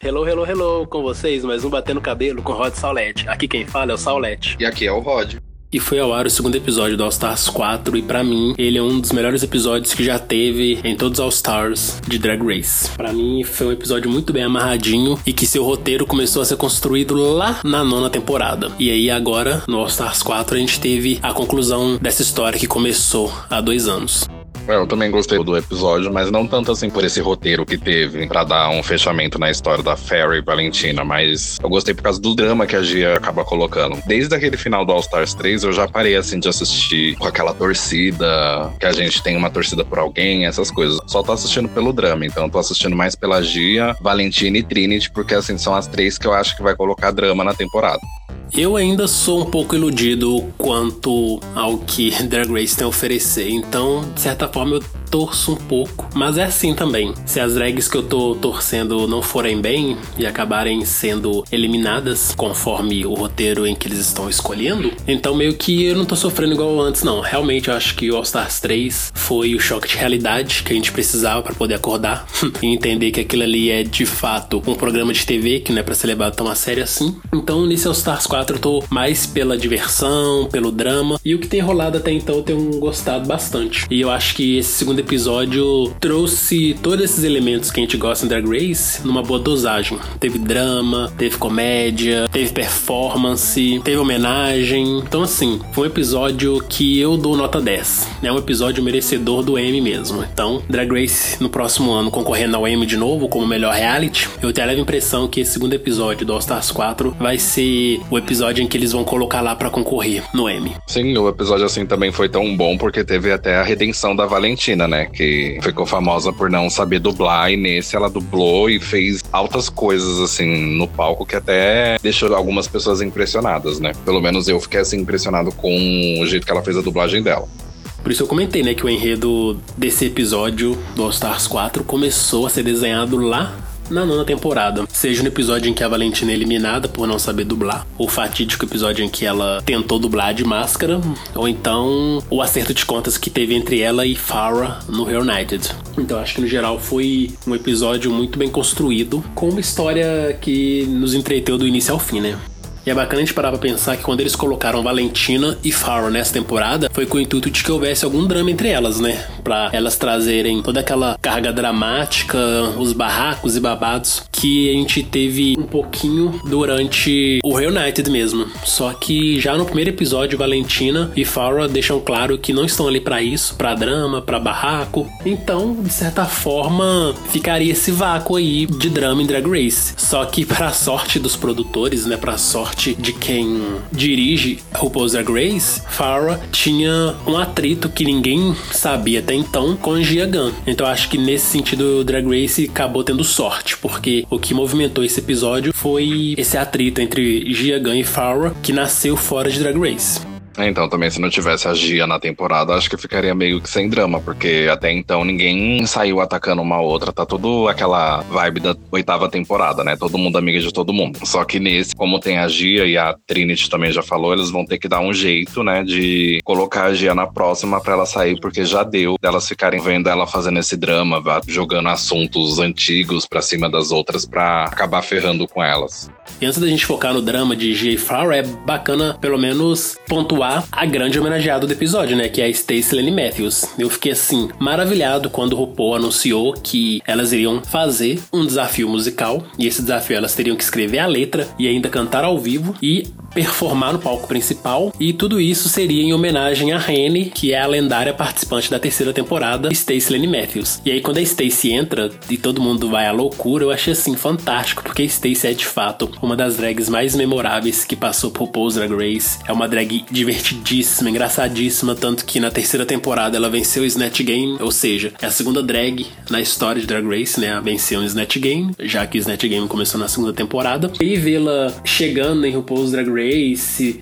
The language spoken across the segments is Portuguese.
Hello, hello, hello, com vocês, mais um Batendo Cabelo com Rod Saulete. Aqui quem fala é o Saulete. E aqui é o Rod. E foi ao ar o segundo episódio do All Stars 4 e para mim ele é um dos melhores episódios que já teve em todos os All Stars de Drag Race. Para mim foi um episódio muito bem amarradinho e que seu roteiro começou a ser construído lá na nona temporada. E aí agora no All Stars 4 a gente teve a conclusão dessa história que começou há dois anos. Eu também gostei do episódio, mas não tanto assim por esse roteiro que teve para dar um fechamento na história da Fairy e Valentina, mas eu gostei por causa do drama que a Gia acaba colocando. Desde aquele final do All Stars 3, eu já parei assim de assistir com aquela torcida, que a gente tem uma torcida por alguém, essas coisas. Só tô assistindo pelo drama, então tô assistindo mais pela Gia, Valentina e Trinity, porque assim são as três que eu acho que vai colocar drama na temporada. Eu ainda sou um pouco iludido quanto ao que Drag Race tem a oferecer, então, de certa forma, eu torço um pouco. Mas é assim também. Se as drags que eu tô torcendo não forem bem e acabarem sendo eliminadas conforme o roteiro em que eles estão escolhendo, então meio que eu não tô sofrendo igual antes, não. Realmente eu acho que o All Stars 3 foi o choque de realidade que a gente precisava para poder acordar e entender que aquilo ali é de fato um programa de TV que não é pra ser levado tão a sério assim. Então nesse All Stars 4 eu tô mais pela diversão, pelo drama e o que tem rolado até então eu tenho gostado bastante. E eu acho que esse segundo episódio trouxe todos esses elementos que a gente gosta em Drag Race numa boa dosagem. Teve drama, teve comédia, teve performance, teve homenagem. Então, assim, foi um episódio que eu dou nota 10. É um episódio merecedor do M mesmo. Então, Drag Race no próximo ano concorrendo ao M de novo como melhor reality, eu tenho a leve impressão que esse segundo episódio do All Stars 4 vai ser o episódio em que eles vão colocar lá para concorrer no M. Sim, o episódio assim também foi tão bom porque teve até a redenção da Valentina, né? Que ficou famosa por não saber dublar, e nesse ela dublou e fez altas coisas, assim, no palco que até deixou algumas pessoas impressionadas, né? Pelo menos eu fiquei, assim, impressionado com o jeito que ela fez a dublagem dela. Por isso eu comentei, né, que o enredo desse episódio do All Stars 4 começou a ser desenhado lá na nona temporada. Seja no episódio em que a Valentina é eliminada por não saber dublar, o fatídico episódio em que ela tentou dublar de máscara, ou então o acerto de contas que teve entre ela e Farah no Reunited. Então acho que no geral foi um episódio muito bem construído, com uma história que nos entreteu do início ao fim, né? E é bacana a gente parar pra pensar que quando eles colocaram Valentina e Farrah nessa temporada, foi com o intuito de que houvesse algum drama entre elas, né? Pra elas trazerem toda aquela carga dramática, os barracos e babados que a gente teve um pouquinho durante o Reunited mesmo. Só que já no primeiro episódio, Valentina e Farrah deixam claro que não estão ali para isso, para drama, para barraco. Então, de certa forma, ficaria esse vácuo aí de drama em Drag Race. Só que para sorte dos produtores, né, para sorte de quem dirige RuPaul's Drag Race, Farrah tinha um atrito que ninguém sabia até então com Gia Gunn. Então acho que nesse sentido o Drag Race acabou tendo sorte, porque o que movimentou esse episódio foi esse atrito entre Gia Gunn e Farrah que nasceu fora de Drag Race. É, então, também se não tivesse a Gia na temporada, acho que ficaria meio que sem drama, porque até então ninguém saiu atacando uma outra, tá tudo aquela vibe da oitava temporada, né? Todo mundo amiga de todo mundo. Só que nesse, como tem a Gia e a Trinity também já falou, eles vão ter que dar um jeito, né, de colocar a Gia na próxima para ela sair, porque já deu delas ficarem vendo ela fazendo esse drama, jogando assuntos antigos pra cima das outras para acabar ferrando com elas. E antes da gente focar no drama de Gia e é bacana pelo menos pontuar a grande homenageada do episódio, né? Que é a Stacey Lane Matthews. Eu fiquei assim, maravilhado quando o RuPaul anunciou que elas iriam fazer um desafio musical. E esse desafio elas teriam que escrever a letra e ainda cantar ao vivo. E performar no palco principal, e tudo isso seria em homenagem a Rene, que é a lendária participante da terceira temporada, Stacey Lane Matthews. E aí quando a Stacey entra e todo mundo vai à loucura, eu achei assim fantástico, porque Stacey é de fato uma das drags mais memoráveis que passou por Paul's Drag Race. É uma drag divertidíssima, engraçadíssima, tanto que na terceira temporada ela venceu o Snatch Game, ou seja, é a segunda drag na história de Drag Race, né, a vencer o Snatch Game, já que o Snatch Game começou na segunda temporada. E vê-la chegando em RuPaul's Drag Race,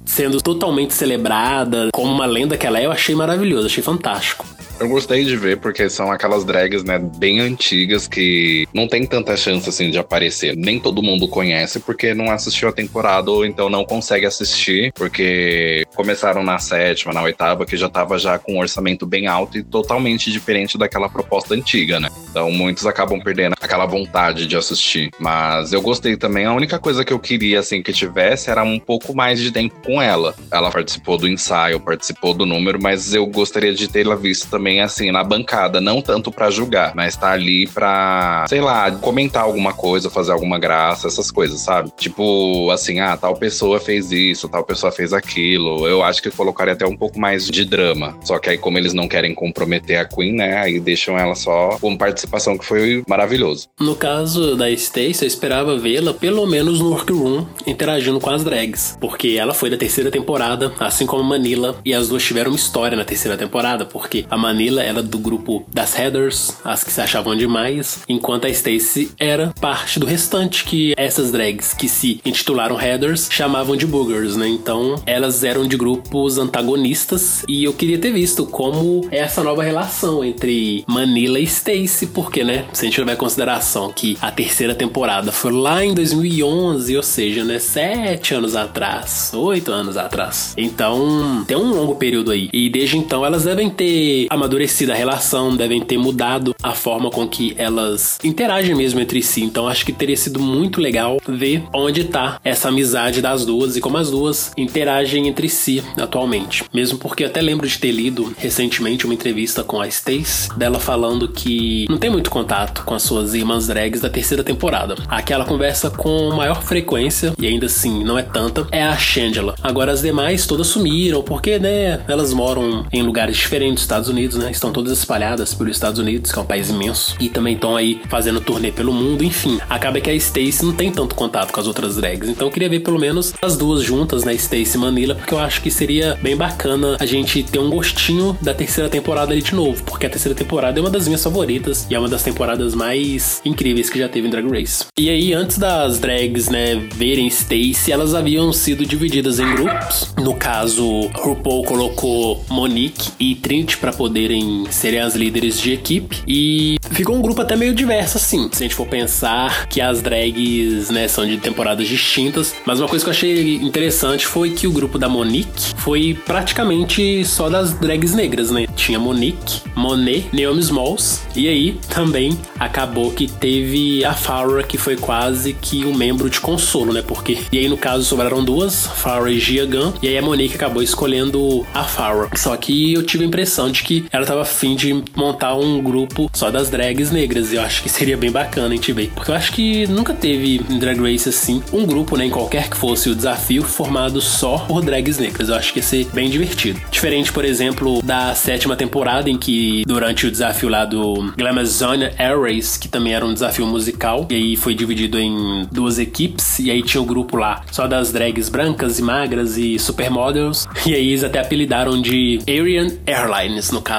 sendo totalmente celebrada como uma lenda que ela é, eu achei maravilhoso, achei fantástico. Eu gostei de ver porque são aquelas drags, né, bem antigas que não tem tanta chance assim de aparecer. Nem todo mundo conhece porque não assistiu a temporada ou então não consegue assistir porque começaram na sétima, na oitava, que já tava já com um orçamento bem alto e totalmente diferente daquela proposta antiga, né? Então muitos acabam perdendo aquela vontade de assistir. Mas eu gostei também. A única coisa que eu queria assim que tivesse era um pouco mais de tempo com ela. Ela participou do ensaio, participou do número, mas eu gostaria de tê-la visto também assim na bancada, não tanto para julgar, mas tá ali pra, sei lá, comentar alguma coisa, fazer alguma graça, essas coisas, sabe? Tipo, assim, ah, tal pessoa fez isso, tal pessoa fez aquilo. Eu acho que colocaria até um pouco mais de drama. Só que aí, como eles não querem comprometer a Queen, né? Aí deixam ela só com participação, que foi maravilhoso. No caso da Stacey, eu esperava vê-la pelo menos no workroom interagindo com as drags. Porque ela foi da terceira temporada, assim como Manila, e as duas tiveram uma história na terceira temporada, porque a Manila era do grupo das Headers, as que se achavam demais, enquanto a Stacey era parte do restante, que essas drags que se intitularam Headers chamavam de Boogers, né? Então elas eram de grupos antagonistas e eu queria ter visto como é essa nova relação entre Manila e Stacey, porque, né? Se a gente levar em consideração que a terceira temporada foi lá em 2011, ou seja, né? Sete anos atrás, oito anos atrás. Então tem um longo período aí. E desde então elas devem ter amadurecido a relação, devem ter mudado a forma com que elas interagem mesmo entre si. Então acho que teria sido muito legal ver onde tá essa amizade das duas e como as duas interagem entre si atualmente. Mesmo porque eu até lembro de ter lido recentemente uma entrevista com a Stace, dela falando que não tem muito contato com as suas irmãs drags da terceira temporada. Aqui ela conversa com maior frequência, e ainda assim não é tanta, é a Shangela. Agora as demais todas sumiram, porque, né, elas moram em lugares diferentes dos Estados Unidos, né? Estão todas espalhadas pelos Estados Unidos, que é um país imenso, e também estão aí fazendo turnê pelo mundo, enfim. Acaba que a Stacy não tem tanto contato com as outras drags, então eu queria ver pelo menos as duas juntas, né, Stacy e Manila, porque eu acho que seria bem bacana a gente ter um gostinho da terceira temporada ali de novo, porque a terceira temporada é uma das minhas favoritas e é uma das temporadas mais incríveis que já teve em Drag Race. E aí, antes das drags, né, verem Stacy, elas haviam sido divididas em grupos. No caso, RuPaul colocou Monique e Trinity para poderem serem as líderes de equipe e ficou um grupo até meio diverso assim. Se a gente for pensar que as drags, né, são de temporadas distintas, mas uma coisa que eu achei interessante foi que o grupo da Monique foi praticamente só das drags negras, né? Tinha Monique, Monet, Naomi Smalls e aí também acabou que teve a Farrah que foi quase que um membro de consolo, né? Porque e aí no caso sobraram duas, Farrah e Gia Gunn, e aí a Monique acabou escolhendo a Farrah. Só que eu tive a impressão de que ela tava afim de montar um grupo só das drags negras. E eu acho que seria bem bacana a gente. Porque eu acho que nunca teve em Drag Race assim um grupo, né, em qualquer que fosse o desafio, formado só por drags negras. Eu acho que ia ser bem divertido. Diferente, por exemplo, da sétima temporada, em que durante o desafio lá do Glamazon Air Race, que também era um desafio musical, e aí foi dividido em duas equipes, e aí tinha o um grupo lá só das drags brancas e magras e supermodels, e aí eles até apelidaram de Aryan Airlines, no caso,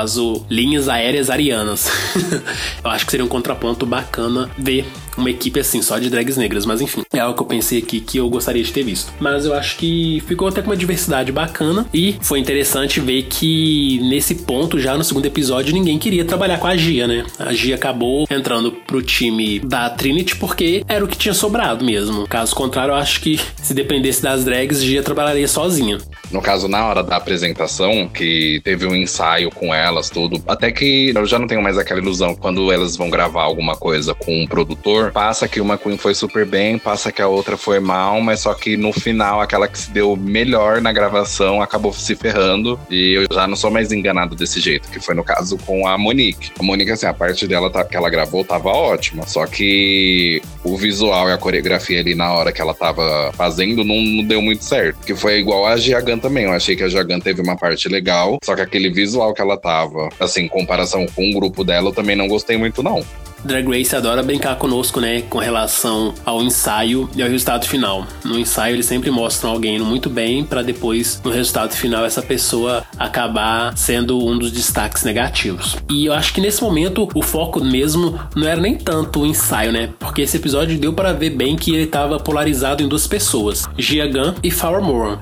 linhas aéreas arianas. eu acho que seria um contraponto bacana ver uma equipe assim, só de drags negras, mas enfim, é algo que eu pensei aqui que eu gostaria de ter visto. Mas eu acho que ficou até com uma diversidade bacana e foi interessante ver que nesse ponto, já no segundo episódio, ninguém queria trabalhar com a Gia, né? A Gia acabou entrando pro time da Trinity porque era o que tinha sobrado mesmo. Caso contrário, eu acho que se dependesse das drags, Gia trabalharia sozinha. No caso, na hora da apresentação, que teve um ensaio com elas, tudo, até que eu já não tenho mais aquela ilusão quando elas vão gravar alguma coisa com um produtor, passa que uma Queen foi super bem, passa que a outra foi mal, mas só que no final, aquela que se deu melhor na gravação acabou se ferrando e eu já não sou mais enganado desse jeito, que foi no caso com a Monique. A Monique, assim, a parte dela tá, que ela gravou tava ótima, só que o visual e a coreografia ali na hora que ela tava fazendo não, não deu muito certo, que foi igual a Giagan também. Eu achei que a Jagan teve uma parte legal, só que aquele visual que ela tava, assim, em comparação com o grupo dela, eu também não gostei muito, não. Drag Race adora brincar conosco, né, com relação ao ensaio e ao resultado final. No ensaio eles sempre mostram alguém muito bem para depois no resultado final essa pessoa acabar sendo um dos destaques negativos. E eu acho que nesse momento o foco mesmo não era nem tanto o ensaio, né? Porque esse episódio deu para ver bem que ele estava polarizado em duas pessoas, Gia Gunn e Farrah.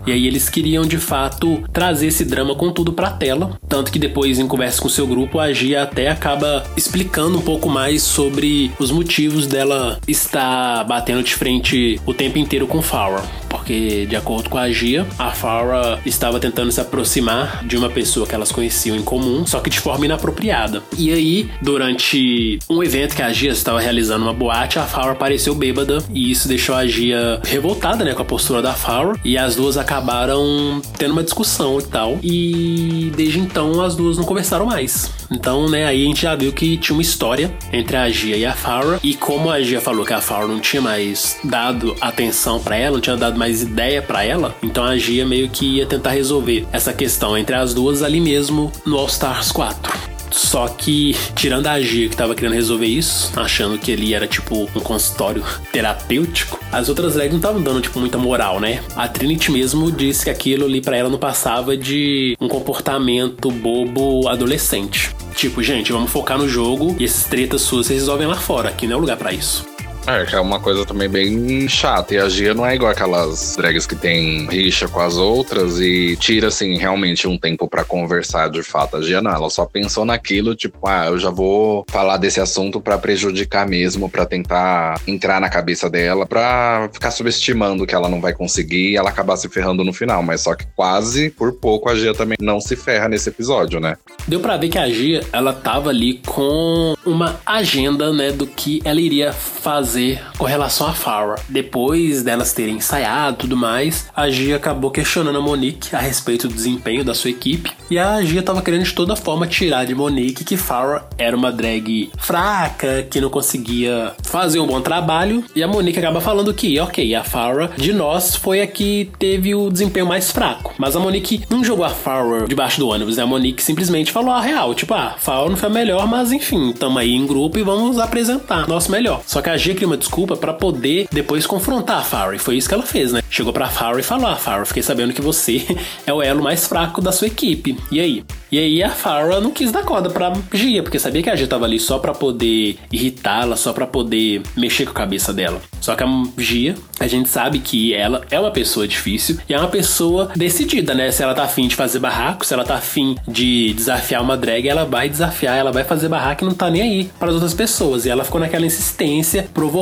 E aí eles queriam de fato trazer esse drama com tudo pra tela, tanto que depois em conversa com seu grupo a Gia até acaba explicando um pouco mais sobre os motivos dela estar batendo de frente o tempo inteiro com Farrah. Porque, de acordo com a Gia, a Farrah estava tentando se aproximar de uma pessoa que elas conheciam em comum, só que de forma inapropriada. E aí, durante um evento que a Gia estava realizando uma boate, a Farrah apareceu bêbada e isso deixou a Gia revoltada, né, com a postura da Farrah. E as duas acabaram tendo uma discussão e tal. E desde então as duas não conversaram mais. Então, né, aí a gente já viu que tinha uma história entre a Gia e a Farrah. E como a Gia falou que a Farrah não tinha mais dado atenção para ela, não tinha dado mais ideia para ela, então a Gia meio que ia tentar resolver essa questão entre as duas ali mesmo no All Stars 4. Só que, tirando a Gia que tava querendo resolver isso, achando que ele era tipo um consultório terapêutico, as outras drags não estavam dando tipo muita moral, né? A Trinity mesmo disse que aquilo ali para ela não passava de um comportamento bobo adolescente. Tipo, gente, vamos focar no jogo e esses tretas suas vocês resolvem lá fora, aqui não é lugar para isso. É, que é uma coisa também bem chata. E a Gia não é igual aquelas drags que tem rixa com as outras e tira, assim, realmente um tempo para conversar de fato. A Gia não, ela só pensou naquilo, tipo, ah, eu já vou falar desse assunto para prejudicar mesmo, para tentar entrar na cabeça dela, pra ficar subestimando que ela não vai conseguir e ela acabar se ferrando no final. Mas só que quase por pouco a Gia também não se ferra nesse episódio, né? Deu pra ver que a Gia, ela tava ali com uma agenda, né, do que ela iria fazer fazer com relação a Farah. Depois delas terem ensaiado tudo mais, a Gia acabou questionando a Monique a respeito do desempenho da sua equipe. E a Gia tava querendo de toda forma tirar de Monique que Farah era uma drag fraca, que não conseguia fazer um bom trabalho. E a Monique acaba falando que, ok, a Farah de nós foi a que teve o desempenho mais fraco. Mas a Monique não jogou a Farah debaixo do ônibus, né? A Monique simplesmente falou a real, tipo, ah, Farah não foi a melhor, mas enfim, tamo aí em grupo e vamos apresentar nosso melhor. Só que a Gia uma desculpa para poder depois confrontar a Farry. Foi isso que ela fez, né? Chegou pra Farry e falou: Ah, Farry, fiquei sabendo que você é o elo mais fraco da sua equipe. E aí? E aí a Farah não quis dar corda pra Gia, porque sabia que a Gia tava ali só para poder irritá-la, só para poder mexer com a cabeça dela. Só que a Gia, a gente sabe que ela é uma pessoa difícil e é uma pessoa decidida, né? Se ela tá afim de fazer barraco, se ela tá afim de desafiar uma drag, ela vai desafiar, ela vai fazer barraco e não tá nem aí para as outras pessoas. E ela ficou naquela insistência, provocando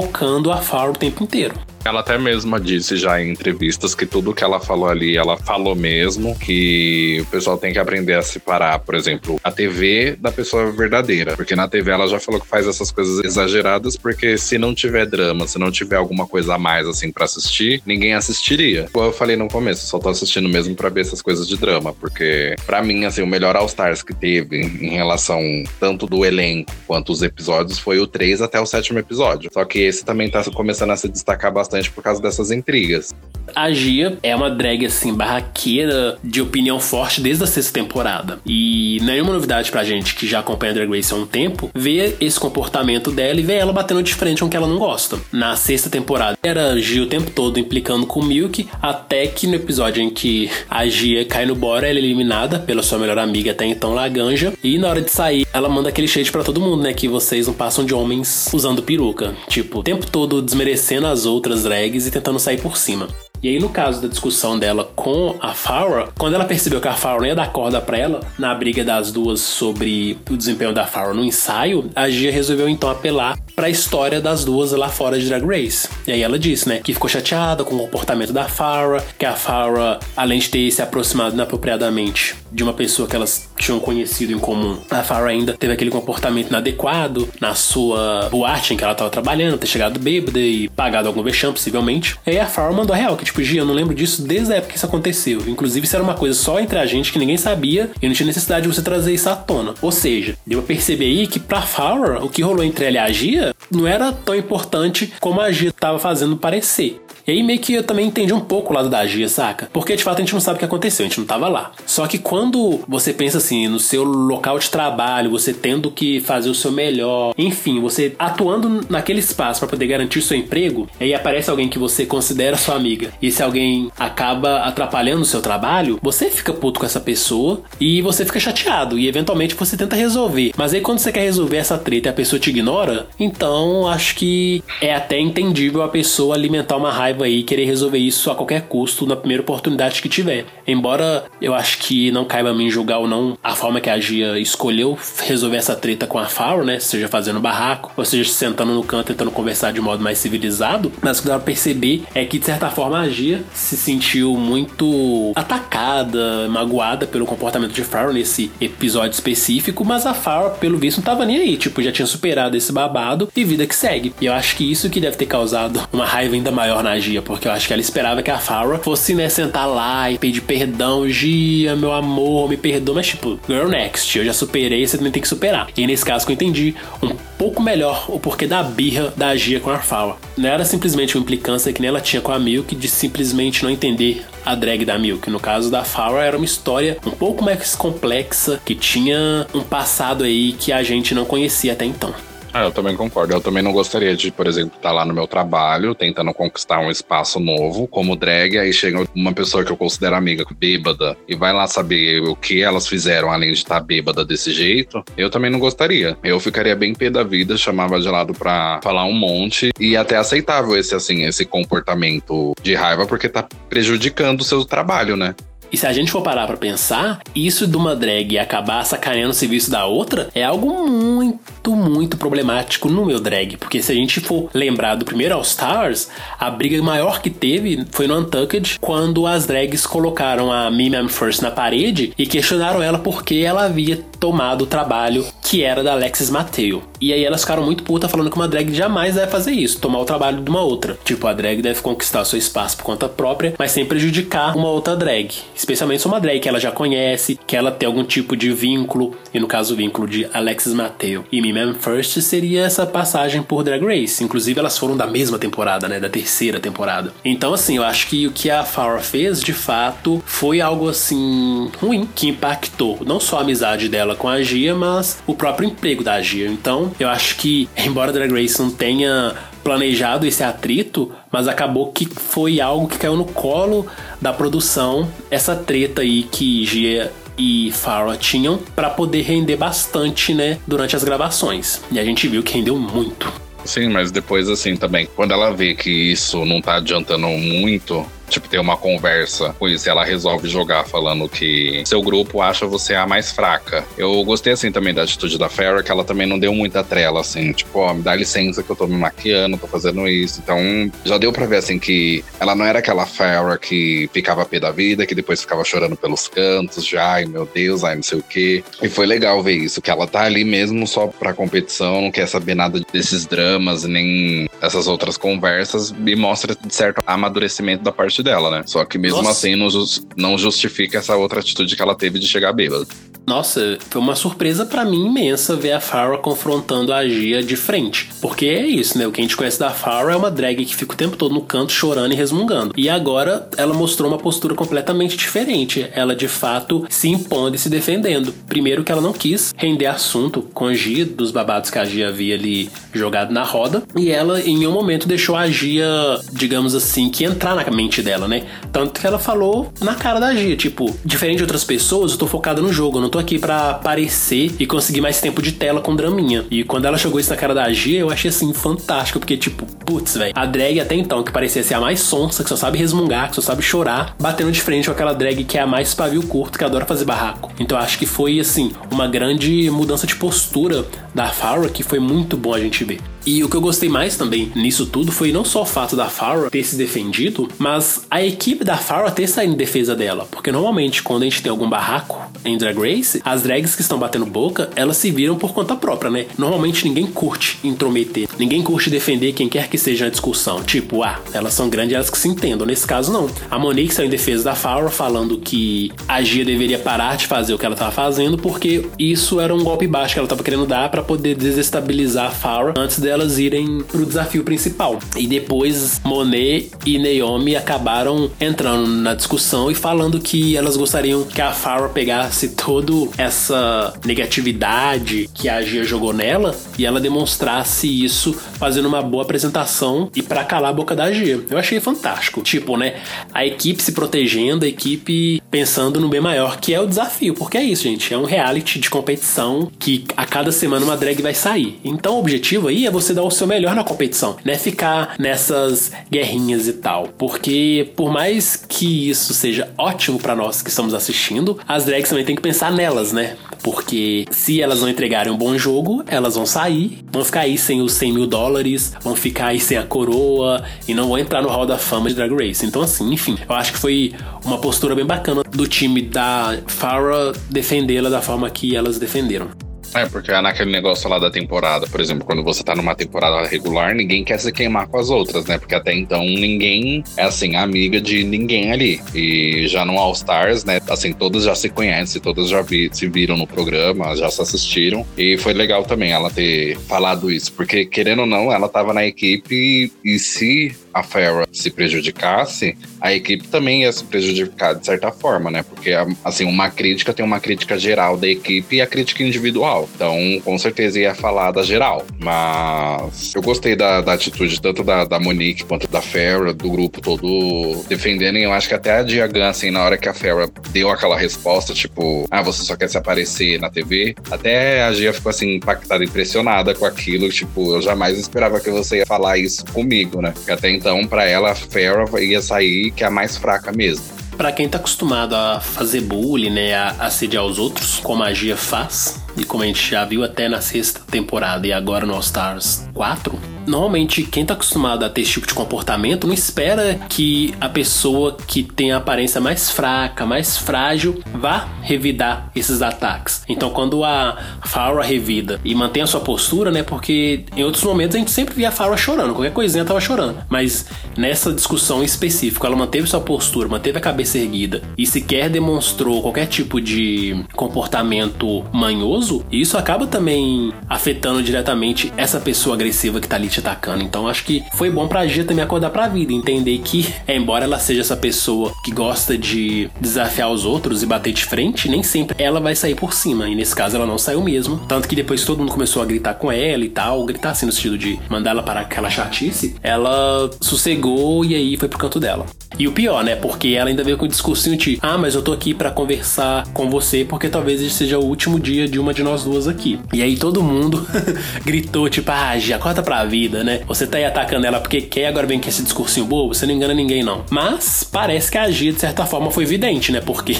a Farah o tempo inteiro. Ela até mesma disse já em entrevistas que tudo que ela falou ali, ela falou mesmo, que o pessoal tem que aprender a separar, por exemplo, a TV da pessoa verdadeira. Porque na TV ela já falou que faz essas coisas exageradas, porque se não tiver drama, se não tiver alguma coisa a mais assim para assistir, ninguém assistiria. Como eu falei no começo, só tô assistindo mesmo para ver essas coisas de drama, porque para mim assim, o melhor All Stars que teve em relação tanto do elenco quanto os episódios foi o 3 até o sétimo episódio. Só que esse também tá começando a se destacar bastante bastante por causa dessas intrigas. A Gia é uma drag, assim, barraqueira de opinião forte desde a sexta temporada. E nenhuma novidade pra gente que já acompanha a Drag Race há um tempo ver esse comportamento dela e ver ela batendo de frente com o que ela não gosta. Na sexta temporada era Gia o tempo todo implicando com Milk, até que no episódio em que a Gia cai no bora, ela é eliminada pela sua melhor amiga até então, Laganja. E na hora de sair, ela manda aquele shade para todo mundo, né? Que vocês não passam de homens usando peruca. Tipo, o tempo todo desmerecendo as outras drags e tentando sair por cima. E aí, no caso da discussão dela com a Farrah, quando ela percebeu que a Farrah não ia dar corda pra ela, na briga das duas sobre o desempenho da Farrah no ensaio, a Gia resolveu então apelar para a história das duas lá fora de Drag Race. E aí ela disse, né, que ficou chateada com o comportamento da Farrah, que a Farrah, além de ter se aproximado inapropriadamente de uma pessoa que elas tinham conhecido em comum, a Farrah ainda teve aquele comportamento inadequado na sua boate em que ela estava trabalhando, ter chegado bêbada e pagado algum vexame, possivelmente. E aí a Farrah mandou a real, que tipo, Gia, eu não lembro disso desde a época que isso aconteceu. Inclusive, isso era uma coisa só entre a gente que ninguém sabia e não tinha necessidade de você trazer isso à tona. Ou seja, deu pra perceber aí que pra Farrah, o que rolou entre ela e a Gia não era tão importante como a Gia tava fazendo parecer. E aí meio que eu também entendi um pouco o lado da Gia, saca? Porque de fato a gente não sabe o que aconteceu, a gente não tava lá. Só que quando você pensa assim, assim, no seu local de trabalho, você tendo que fazer o seu melhor, enfim, você atuando naquele espaço para poder garantir seu emprego, aí aparece alguém que você considera sua amiga, e se alguém acaba atrapalhando o seu trabalho, você fica puto com essa pessoa e você fica chateado e eventualmente você tenta resolver. Mas aí quando você quer resolver essa treta e a pessoa te ignora, então acho que é até entendível a pessoa alimentar uma raiva aí e querer resolver isso a qualquer custo na primeira oportunidade que tiver. Embora eu acho que não caiba a mim julgar ou não a forma que a Gia escolheu resolver essa treta com a Farrell, né? Seja fazendo barraco, ou seja sentando no canto tentando conversar de modo mais civilizado. Mas o que dá pra perceber é que de certa forma a Gia se sentiu muito atacada, magoada pelo comportamento de Farrell nesse episódio específico, mas a Farrell, pelo visto, não tava nem aí, tipo, já tinha superado esse babado e vida que segue. E eu acho que isso que deve ter causado uma raiva ainda maior na Gia, porque eu acho que ela esperava que a Farrah fosse, né, sentar lá e pedir perdão, Gia, meu amor, me perdoa, mas tipo, girl next, eu já superei, você também tem que superar. E nesse caso que eu entendi um pouco melhor o porquê da birra da Gia com a Farrah. Não era simplesmente uma implicância que nem ela tinha com a Milk de simplesmente não entender a drag da Milk. No caso da Farrah era uma história um pouco mais complexa, que tinha um passado aí que a gente não conhecia até então. Ah, eu também concordo. Eu também não gostaria de, por exemplo, estar tá lá no meu trabalho, tentando conquistar um espaço novo, como drag, aí chega uma pessoa que eu considero amiga, bêbada, e vai lá saber o que elas fizeram além de estar bêbada desse jeito. Eu também não gostaria. Eu ficaria bem pé da vida, chamava de lado pra falar um monte, e até aceitável esse, assim, esse comportamento de raiva, porque tá prejudicando o seu trabalho, né? E se a gente for parar pra pensar, isso de uma drag acabar sacaneando o serviço da outra é algo muito, muito problemático no meu drag. Porque se a gente for lembrar do primeiro All Stars, a briga maior que teve foi no Untucked, quando as drags colocaram a Mimi First na parede e questionaram ela porque ela havia tomado o trabalho que era da Alexis Mateo. E aí elas ficaram muito putas falando que uma drag jamais deve fazer isso, tomar o trabalho de uma outra. Tipo, a drag deve conquistar seu espaço por conta própria, mas sem prejudicar uma outra drag. Especialmente se uma drag que ela já conhece, que ela tem algum tipo de vínculo, e no caso o vínculo de Alexis Mateo e Mimem First seria essa passagem por Drag Race. Inclusive elas foram da mesma temporada, né, da terceira temporada. Então assim, eu acho que o que a Farrah fez, de fato, foi algo assim ruim, que impactou não só a amizade dela com a Gia, mas o próprio emprego da Gia. Então, eu acho que embora Drag Race não tenha planejado esse atrito, mas acabou que foi algo que caiu no colo da produção, essa treta aí que Gia e Farah tinham para poder render bastante, né, durante as gravações. E a gente viu que rendeu muito. Sim, mas depois assim também, quando ela vê que isso não tá adiantando muito, tipo, ter uma conversa com isso. E ela resolve jogar falando que seu grupo acha você a mais fraca. Eu gostei, assim, também da atitude da Farrah, que ela também não deu muita trela, assim. Tipo, ó, me dá licença que eu tô me maquiando, tô fazendo isso. Então, já deu pra ver, assim, que ela não era aquela Farrah que ficava pé da vida, que depois ficava chorando pelos cantos, já, ai meu Deus, ai não sei o quê. E foi legal ver isso, que ela tá ali mesmo só pra competição, não quer saber nada desses dramas, nem essas outras conversas, e mostra, de certo, amadurecimento da parte dela, né? Só que mesmo Nossa. assim não, não justifica essa outra atitude que ela teve de chegar bêbada. Nossa, foi uma surpresa para mim imensa ver a Farrah confrontando a Gia de frente. Porque é isso, né? O que a gente conhece da Farrah é uma drag que fica o tempo todo no canto chorando e resmungando. E agora ela mostrou uma postura completamente diferente. Ela de fato se impondo e se defendendo. Primeiro que ela não quis render assunto com a Gia, dos babados que a Gia havia ali jogado na roda. E ela em um momento deixou a Gia, digamos assim, que entrar na mente dela, né? Tanto que ela falou na cara da Gia, tipo, diferente de outras pessoas, eu tô focada no jogo, eu não tô aqui para aparecer e conseguir mais tempo de tela com draminha. E quando ela jogou isso na cara da Gia, eu achei assim fantástico, porque tipo, putz, velho, a drag até então, que parecia ser a mais sonsa, que só sabe resmungar, que só sabe chorar, batendo de frente com aquela drag que é a mais pavio curto, que adora fazer barraco. Então acho que foi assim, uma grande mudança de postura da Farrah que foi muito bom a gente ver. E o que eu gostei mais também nisso tudo foi não só o fato da Farrah ter se defendido, mas a equipe da Farrah ter saído em defesa dela. Porque normalmente, quando a gente tem algum barraco em Drag Race, as drags que estão batendo boca, elas se viram por conta própria, né? Normalmente ninguém curte intrometer, ninguém curte defender quem quer que seja a discussão. Tipo, ah, elas são grandes, elas que se entendam. Nesse caso, não. A Monique saiu em defesa da Farrah, falando que a Gia deveria parar de fazer o que ela estava fazendo, porque isso era um golpe baixo que ela estava querendo dar para poder desestabilizar a Farrah antes dela delas irem pro desafio principal. E depois Monet e Naomi acabaram entrando na discussão e falando que elas gostariam que a Farrah pegasse toda essa negatividade que a Gia jogou nela e ela demonstrasse isso fazendo uma boa apresentação e para calar a boca da Gia. Eu achei fantástico. Tipo, né? A equipe se protegendo, a equipe pensando no bem maior, que é o desafio. Porque é isso, gente. É um reality de competição que a cada semana uma drag vai sair. Então o objetivo aí é você dar o seu melhor na competição, né? Ficar nessas guerrinhas e tal. Porque por mais que isso seja ótimo para nós que estamos assistindo, as drags também tem que pensar nelas, né? Porque se elas não entregarem um bom jogo, elas vão sair, vão ficar aí sem os 100 mil dólares, vão ficar aí sem a coroa e não vão entrar no Hall da Fama de Drag Race. Então, assim, enfim, eu acho que foi uma postura bem bacana do time da Farah defendê-la da forma que elas defenderam. É, porque é naquele negócio lá da temporada, por exemplo, quando você tá numa temporada regular, ninguém quer se queimar com as outras, né? Porque até então ninguém é assim, amiga de ninguém ali. E já no All Stars, né? Assim, todas já se conhecem, todas já vi, se viram no programa, já se assistiram. E foi legal também ela ter falado isso, porque querendo ou não, ela tava na equipe e se a Farrah se prejudicasse, a equipe também ia se prejudicar de certa forma, né? Porque, assim, uma crítica tem uma crítica geral da equipe e a crítica individual. Então, com certeza ia falar da geral. Mas eu gostei da, da atitude tanto da, da Monique quanto da Farrah, do grupo todo defendendo. E eu acho que até a Diagan, assim, na hora que a Farrah deu aquela resposta, tipo, ah, você só quer se aparecer na TV, até a Gia ficou, assim, impactada, impressionada com aquilo. Tipo, eu jamais esperava que você ia falar isso comigo, né? Porque até então, para ela, a Farrah ia sair que é a mais fraca mesmo. Para quem tá acostumado a fazer bullying, né, a assediar os outros, como a Gia faz, e como a gente já viu até na sexta temporada e agora no All Stars 4, normalmente quem tá acostumado a ter esse tipo de comportamento não espera que a pessoa que tem a aparência mais fraca, mais frágil, vá revidar esses ataques. Então quando a Farah revida e mantém a sua postura, né? Porque em outros momentos a gente sempre via a Farah chorando, qualquer coisinha tava chorando. Mas nessa discussão específica, ela manteve sua postura, manteve a cabeça erguida e sequer demonstrou qualquer tipo de comportamento manhoso, isso acaba também afetando diretamente essa pessoa agressiva que tá ali te atacando. Então acho que foi bom pra Gia também acordar pra vida, entender que, embora ela seja essa pessoa que gosta de desafiar os outros e bater de frente, nem sempre ela vai sair por cima. E nesse caso ela não saiu mesmo. Tanto que depois todo mundo começou a gritar com ela e tal, gritar assim no sentido de mandar ela para aquela chatice, ela sossegou e aí foi pro canto dela. E o pior, né? Porque ela ainda veio com o discursinho de: Ah, mas eu tô aqui para conversar com você porque talvez seja o último dia de uma de nós duas aqui. E aí todo mundo gritou, tipo, ah, já corta pra vida, né? Você tá aí atacando ela porque quer, agora vem com esse discursinho bobo, você não engana ninguém, não. Mas parece que a Gia, de certa forma, foi evidente, né? Porque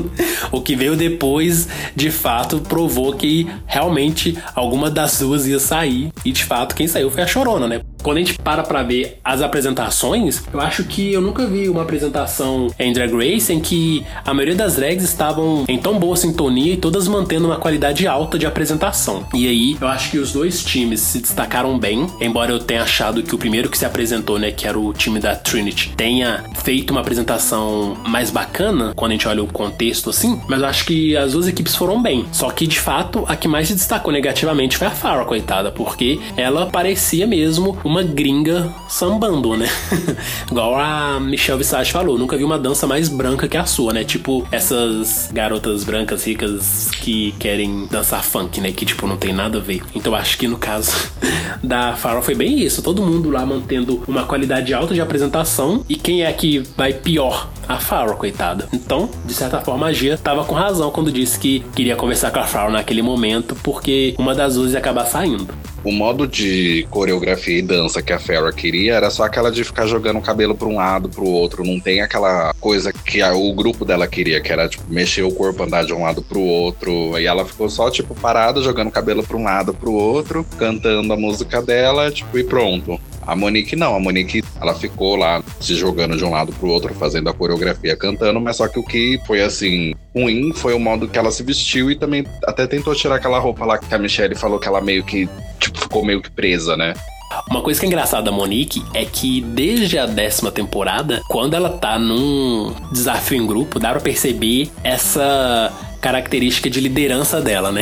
o que veio depois, de fato, provou que realmente alguma das duas ia sair. E de fato, quem saiu foi a Chorona, né? Quando a gente para pra ver as apresentações, eu acho que eu nunca vi uma apresentação em Drag Race em que a maioria das drags estavam em tão boa sintonia e todas mantendo uma qualidade alta de apresentação. E aí, eu acho que os dois times se destacaram bem, embora eu tenha achado que o primeiro que se apresentou, né, que era o time da Trinity, tenha feito uma apresentação mais bacana quando a gente olha o contexto assim, mas eu acho que as duas equipes foram bem. Só que de fato, a que mais se destacou negativamente foi a Farrah, coitada, porque ela parecia mesmo uma gringa sambando, né? Igual a Michelle Visage falou, nunca vi uma dança mais branca que a sua, né? Tipo essas garotas brancas ricas que querem dançar funk, né? Que tipo não tem nada a ver. Então acho que no caso da Farrah foi bem isso, todo mundo lá mantendo uma qualidade alta de apresentação e quem é que vai pior a Farrah, coitada. Então, de certa forma, a Gia tava com razão quando disse que queria conversar com a Farrah naquele momento, porque uma das duas ia acabar saindo. O modo de coreografia e dança que a Farrah queria era só aquela de ficar jogando o cabelo para um lado, para o outro. Não tem aquela coisa que a, o grupo dela queria, que era tipo mexer o corpo, andar de um lado para o outro. E ela ficou só tipo parada, jogando o cabelo para um lado, para o outro, cantando a música dela, tipo e pronto. A Monique não, a Monique ela ficou lá se jogando de um lado pro outro, fazendo a coreografia, cantando, mas só que o que foi assim ruim foi o modo que ela se vestiu e também até tentou tirar aquela roupa lá que a Michelle falou que ela meio que tipo ficou meio que presa, né? Uma coisa que é engraçada da Monique é que desde a décima temporada, quando ela tá num desafio em grupo, dá pra perceber essa característica de liderança dela, né?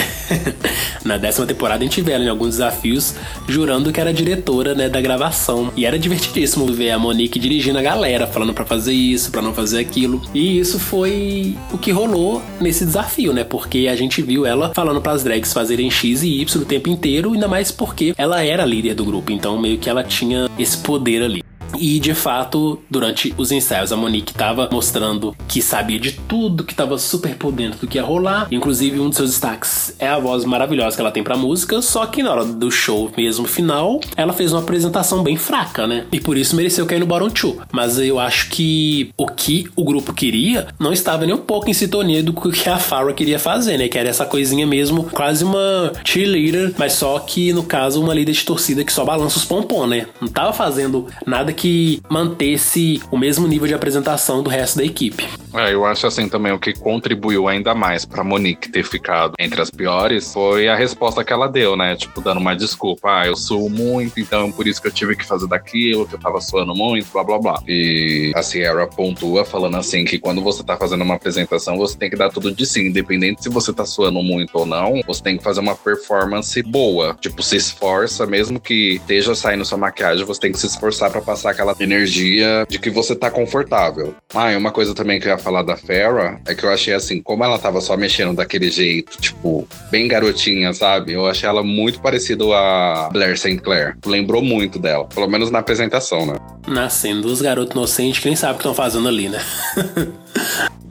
Na décima temporada a gente vê ela em alguns desafios jurando que era diretora, né, da gravação. E era divertidíssimo ver a Monique dirigindo a galera, falando para fazer isso, para não fazer aquilo. E isso foi o que rolou nesse desafio, né? Porque a gente viu ela falando para as drags fazerem X e Y o tempo inteiro, ainda mais porque ela era líder do grupo, então meio que ela tinha esse poder ali. E de fato, durante os ensaios, a Monique estava mostrando que sabia de tudo, que estava super por dentro do que ia rolar. Inclusive, um dos seus destaques é a voz maravilhosa que ela tem pra música, só que na hora do show mesmo final, ela fez uma apresentação bem fraca, né? E por isso mereceu cair no Bottom 2. Mas eu acho que o que o grupo queria não estava nem um pouco em sintonia do que a Farrah queria fazer, né? Que era essa coisinha mesmo, quase uma cheerleader, mas só que no caso uma líder de torcida que só balança os pompom, né? Não tava fazendo nada que que mantesse o mesmo nível de apresentação do resto da equipe. É, eu acho assim também o que contribuiu ainda mais para Monique ter ficado entre as piores foi a resposta que ela deu, né? Tipo, dando uma desculpa. Ah, eu suo muito, então por isso que eu tive que fazer daquilo, que eu tava suando muito, blá blá blá. E a Sierra pontua falando assim que quando você tá fazendo uma apresentação, você tem que dar tudo de si, independente se você tá suando muito ou não, você tem que fazer uma performance boa. Tipo, se esforça, mesmo que esteja saindo sua maquiagem, você tem que se esforçar para passar aquela energia de que você tá confortável. Ah, e uma coisa também que eu ia falar da Farrah é que eu achei assim, como ela tava só mexendo daquele jeito, tipo, bem garotinha, sabe? Eu achei ela muito parecida a Blair St. Clair. Lembrou muito dela, pelo menos na apresentação, né? Nascendo dos garotos inocentes que nem sabem o que estão fazendo ali, né?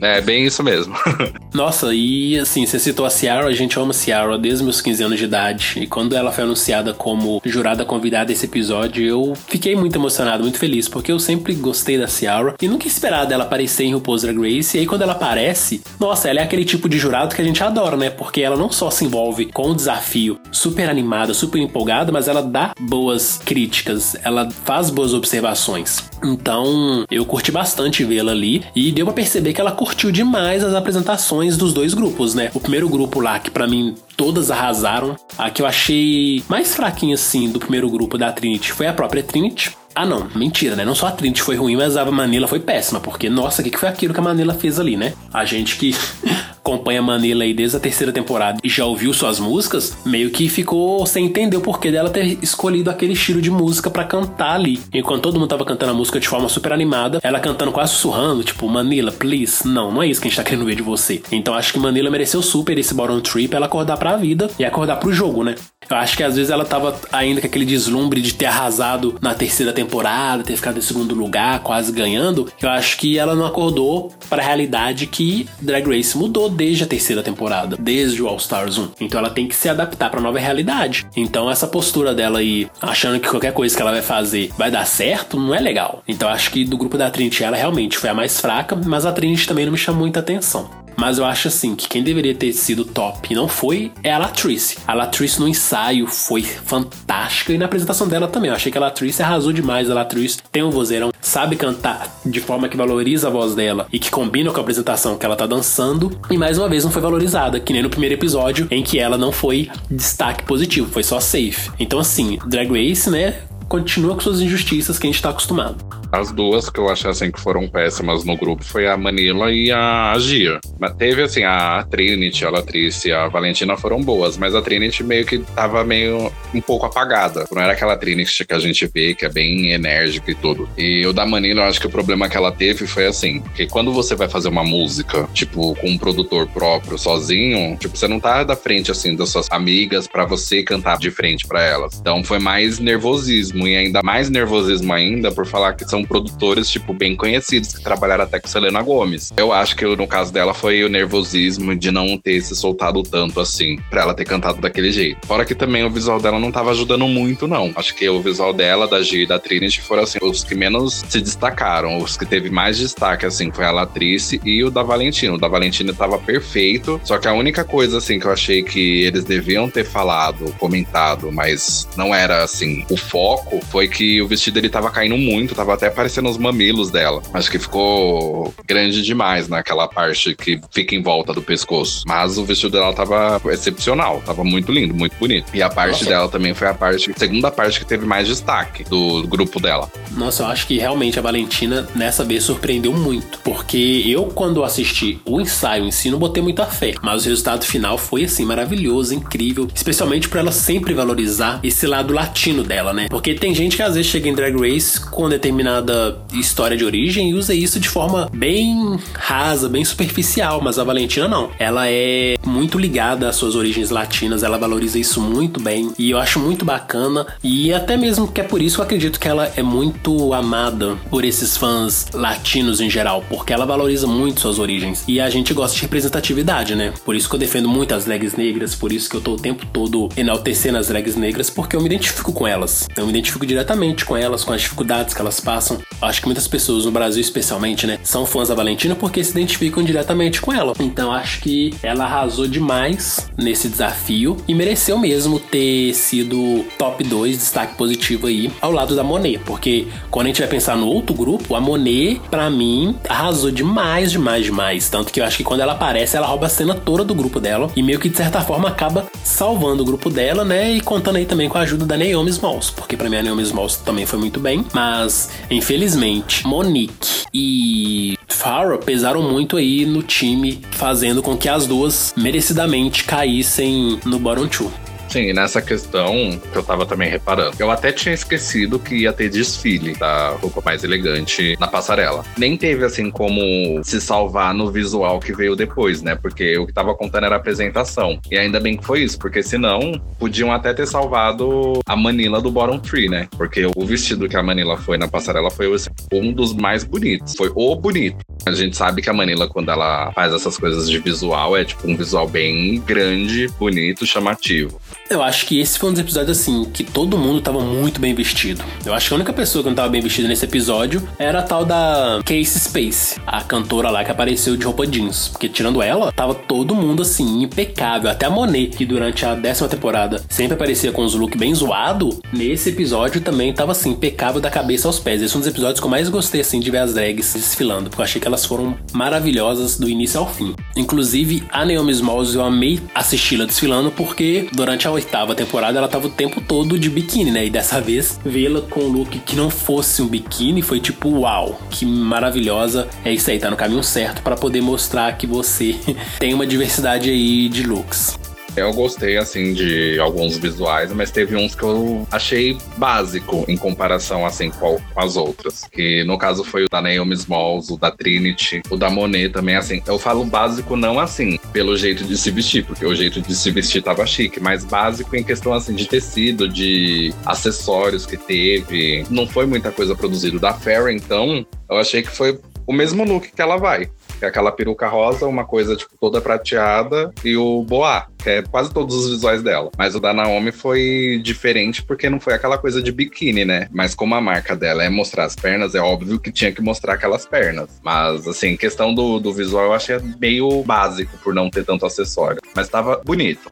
É, bem isso mesmo. Nossa, e assim, você citou a Ciara, a gente ama a Ciara desde meus 15 anos de idade. E quando ela foi anunciada como jurada convidada desse episódio, eu fiquei muito emocionado, muito feliz, porque eu sempre gostei da Ciara e nunca esperava dela aparecer em RuPaul's Drag Race. E aí quando ela aparece, nossa, ela é aquele tipo de jurado que a gente adora, né? Porque ela não só se envolve com o desafio, super animada, super empolgada, mas ela dá boas críticas, ela faz boas observações. Então, eu curti bastante vê-la ali e deu pra perceber que ela curtiu demais as apresentações dos dois grupos, né? O primeiro grupo lá, que para mim todas arrasaram. A que eu achei mais fraquinha assim do primeiro grupo da Trinity foi a própria Trinity. Ah, não, mentira, né? Não só a Trinity foi ruim, mas a Manila foi péssima, porque, nossa, o que foi aquilo que a Manila fez ali, né? A gente que acompanha a Manila aí desde a terceira temporada e já ouviu suas músicas, meio que ficou sem entender o porquê dela ter escolhido aquele estilo de música para cantar ali. Enquanto todo mundo tava cantando a música de forma super animada, ela cantando quase sussurrando, tipo, Manila, please. Não, não é isso que a gente tá querendo ver de você. Então acho que Manila mereceu super esse bottom trip ela acordar pra vida e acordar pro jogo, né? Eu acho que às vezes ela tava ainda com aquele deslumbre de ter arrasado na terceira temporada, ter ficado em segundo lugar, quase ganhando. Eu acho que ela não acordou para a realidade que Drag Race mudou desde a terceira temporada, desde o All Stars 1. Então ela tem que se adaptar para nova realidade. Então essa postura dela aí, achando que qualquer coisa que ela vai fazer vai dar certo, não é legal. Então acho que do grupo da Trinity ela realmente foi a mais fraca, mas a Trinity também não me chamou muita atenção. Mas eu acho assim que quem deveria ter sido top e não foi é a Latrice. A Latrice no ensaio foi fantástica e na apresentação dela também. Eu achei que a Latrice arrasou demais. A Latrice tem um vozeirão, sabe cantar de forma que valoriza a voz dela e que combina com a apresentação que ela tá dançando. E mais uma vez não foi valorizada, que nem no primeiro episódio em que ela não foi destaque positivo, foi só safe. Então assim, Drag Race, né, continua com suas injustiças que a gente tá acostumado. As duas que eu achei assim que foram péssimas no grupo foi a Manila e a Gia. Mas teve assim, a Trinity, a Latrice e a Valentina foram boas, mas a Trinity meio que tava meio um pouco apagada. Não era aquela Trinity que a gente vê, que é bem enérgica e tudo. E o da Manila, eu acho que o problema que ela teve foi assim, porque quando você vai fazer uma música, tipo, com um produtor próprio, sozinho, tipo, você não tá da frente assim das suas amigas para você cantar de frente para elas. Então foi mais nervosismo e ainda mais nervosismo ainda por falar que são são produtores, tipo, bem conhecidos, que trabalharam até com Selena Gomes. Eu acho que no caso dela foi o nervosismo de não ter se soltado tanto assim, pra ela ter cantado daquele jeito. Fora que também o visual dela não tava ajudando muito, não. Acho que o visual dela, da G e da Trinity foram, assim, os que menos se destacaram. Os que teve mais destaque, assim, foi a Latrice e o da Valentina. O da Valentina tava perfeito, só que a única coisa, assim, que eu achei que eles deviam ter falado, comentado, mas não era, assim, o foco, foi que o vestido ele tava caindo muito, tava até aparecendo os mamilos dela. Acho que ficou grande demais naquela parte que fica em volta do pescoço. Mas o vestido dela tava excepcional, tava muito lindo, muito bonito. E a parte Nossa. dela também foi a parte, segunda parte que teve mais destaque do grupo dela. Nossa, eu acho que realmente a Valentina nessa vez surpreendeu muito, porque eu quando assisti o ensaio em si não botei muita fé, mas o resultado final foi assim maravilhoso, incrível, especialmente por ela sempre valorizar esse lado latino dela, né? Porque tem gente que às vezes chega em Drag Race com determinada história de origem e usa isso de forma bem rasa, bem superficial, mas a Valentina não. Ela é muito ligada às suas origens latinas, ela valoriza isso muito bem e eu acho muito bacana e até mesmo que é por isso que eu acredito que ela é muito amada por esses fãs latinos em geral, porque ela valoriza muito suas origens e a gente gosta de representatividade, né? Por isso que eu defendo muito as drags negras, por isso que eu tô o tempo todo enaltecendo as drags negras, porque eu me identifico com elas. Eu me identifico diretamente com elas, com as dificuldades que elas passam. Acho que muitas pessoas no Brasil, especialmente, né, são fãs da Valentina porque se identificam diretamente com ela. Então acho que ela arrasou demais nesse desafio e mereceu mesmo ter sido top 2, destaque positivo aí, ao lado da Monet, porque quando a gente vai pensar no outro grupo, a Monet, para mim, arrasou demais, demais, demais. Tanto que eu acho que quando ela aparece, ela rouba a cena toda do grupo dela e meio que de certa forma acaba salvando o grupo dela, né? E contando aí também com a ajuda da Naomi Smalls, porque para a Naomi Smalls também foi muito bem, mas infelizmente Monique e Farrah pesaram muito aí no time, fazendo com que as duas merecidamente caíssem no bottom two. Sim, e nessa questão que eu tava também reparando. Eu até tinha esquecido que ia ter desfile da roupa mais elegante na passarela. Nem teve assim como se salvar no visual que veio depois, né? Porque o que tava contando era a apresentação. E ainda bem que foi isso, porque senão podiam até ter salvado a Manila do Bottom Tree, né? Porque o vestido que a Manila foi na passarela foi um dos mais bonitos. Foi o bonito. A gente sabe que a Manila, quando ela faz essas coisas de visual, é tipo um visual bem grande, bonito, chamativo. Eu acho que esse foi um dos episódios assim que todo mundo tava muito bem vestido. Eu acho que a única pessoa que não tava bem vestida nesse episódio era a tal da Casey Space, a cantora lá que apareceu de roupa jeans. Porque tirando ela, tava todo mundo assim, impecável. Até a Monet, que durante a décima temporada sempre aparecia com os looks bem zoado, nesse episódio também tava assim, impecável da cabeça aos pés. Esse é um dos episódios que eu mais gostei assim de ver as drags desfilando, porque eu achei que elas foram maravilhosas do início ao fim. Inclusive, a Naomi Smalls eu amei assisti-la desfilando porque durante a oitava temporada ela tava o tempo todo de biquíni, né? E dessa vez vê-la com um look que não fosse um biquíni foi tipo, uau, que maravilhosa. É isso aí, tá no caminho certo para poder mostrar que você tem uma diversidade aí de looks. Eu gostei, assim, de alguns visuais, mas teve uns que eu achei básico em comparação, assim, com, as outras. Que no caso foi o da Naomi Smalls, o da Trinity, o da Monet também, assim. Eu falo básico não assim, pelo jeito de se vestir, porque o jeito de se vestir tava chique, mas básico em questão, assim, de tecido, de acessórios que teve. Não foi muita coisa produzida. Da Farrah, então, eu achei que foi o mesmo look que ela vai é aquela peruca rosa, uma coisa tipo toda prateada, e o boa, que é quase todos os visuais dela. Mas o da Naomi foi diferente porque não foi aquela coisa de biquíni, né? Mas como a marca dela é mostrar as pernas, é óbvio que tinha que mostrar aquelas pernas. Mas, assim, questão do, do visual eu achei meio básico por não ter tanto acessório. Mas tava bonito.